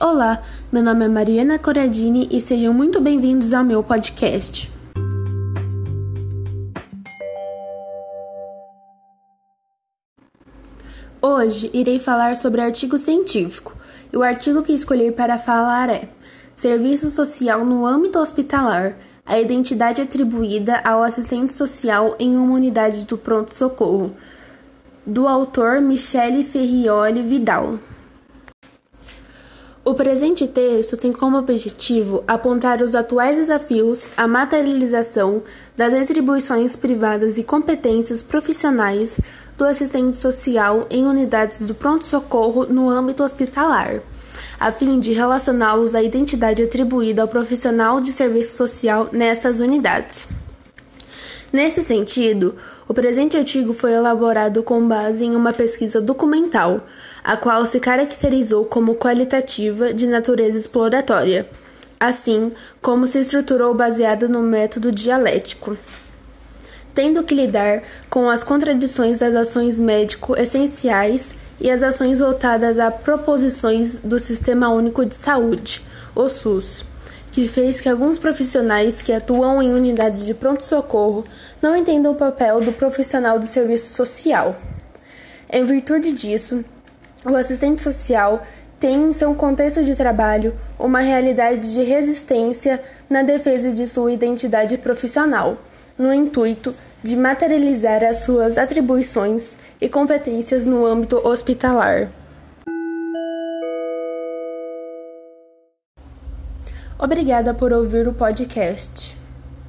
Olá, meu nome é Mariana Corradini e sejam muito bem-vindos ao meu podcast. Hoje irei falar sobre artigo científico e o artigo que escolhi para falar é Serviço Social no âmbito hospitalar a identidade atribuída ao assistente social em uma unidade do pronto-socorro, do autor Michele Ferrioli Vidal. O presente texto tem como objetivo apontar os atuais desafios à materialização das atribuições privadas e competências profissionais do assistente social em unidades do pronto-socorro no âmbito hospitalar, a fim de relacioná-los à identidade atribuída ao profissional de serviço social nestas unidades. Nesse sentido, o presente artigo foi elaborado com base em uma pesquisa documental, a qual se caracterizou como qualitativa de natureza exploratória, assim como se estruturou baseada no método dialético. Tendo que lidar com as contradições das ações médico-essenciais e as ações voltadas a proposições do Sistema Único de Saúde, o SUS que fez que alguns profissionais que atuam em unidades de pronto-socorro não entendam o papel do profissional do serviço social. Em virtude disso, o assistente social tem em seu contexto de trabalho uma realidade de resistência na defesa de sua identidade profissional, no intuito de materializar as suas atribuições e competências no âmbito hospitalar. Obrigada por ouvir o podcast.